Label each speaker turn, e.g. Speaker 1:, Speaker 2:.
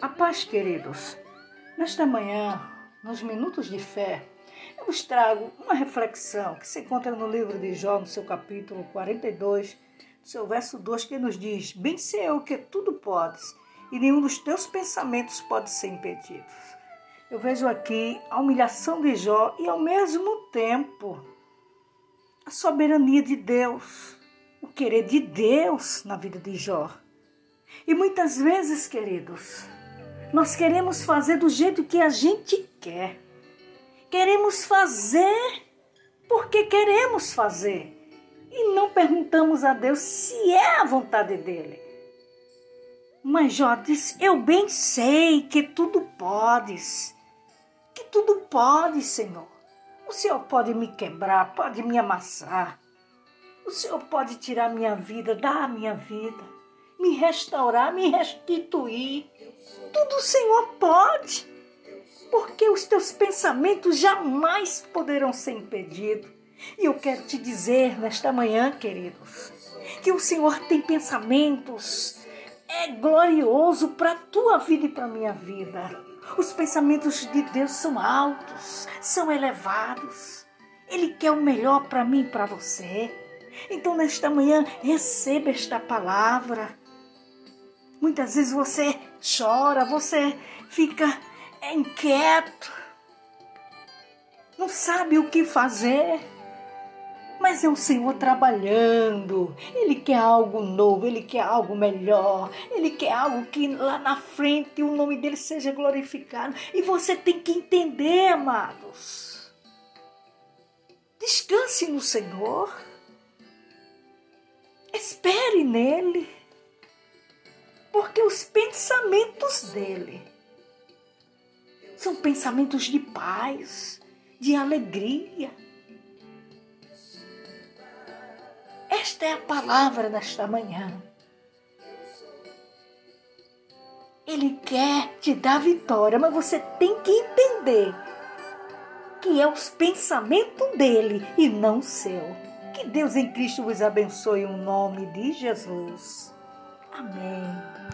Speaker 1: A paz, queridos. Nesta manhã, nos minutos de fé, eu vos trago uma reflexão que se encontra no livro de Jó, no seu capítulo 42, no seu verso 2, que nos diz: Bem sei eu que tudo podes, e nenhum dos teus pensamentos pode ser impedido. Eu vejo aqui a humilhação de Jó e, ao mesmo tempo, a soberania de Deus, o querer de Deus na vida de Jó. E muitas vezes, queridos, nós queremos fazer do jeito que a gente quer. Queremos fazer porque queremos fazer. E não perguntamos a Deus se é a vontade dele. Mas Jó diz: Eu bem sei que tudo podes. Que tudo pode, Senhor. O Senhor pode me quebrar, pode me amassar. O Senhor pode tirar minha vida, dar a minha vida, me restaurar, me restituir. Tudo o Senhor pode, porque os teus pensamentos jamais poderão ser impedidos. E eu quero te dizer nesta manhã, queridos, que o Senhor tem pensamentos é glorioso para a tua vida e para a minha vida. Os pensamentos de Deus são altos, são elevados. Ele quer o melhor para mim e para você. Então, nesta manhã, receba esta palavra. Muitas vezes você chora, você fica inquieto, não sabe o que fazer. Mas é o Senhor trabalhando. Ele quer algo novo, ele quer algo melhor. Ele quer algo que lá na frente o nome dele seja glorificado. E você tem que entender, amados. Descanse no Senhor. Espere nele porque os pensamentos dele são pensamentos de paz, de alegria. Esta é a palavra desta manhã. Ele quer te dar vitória, mas você tem que entender que é os pensamentos dele e não seu. Que Deus em Cristo vos abençoe em nome de Jesus. Amém.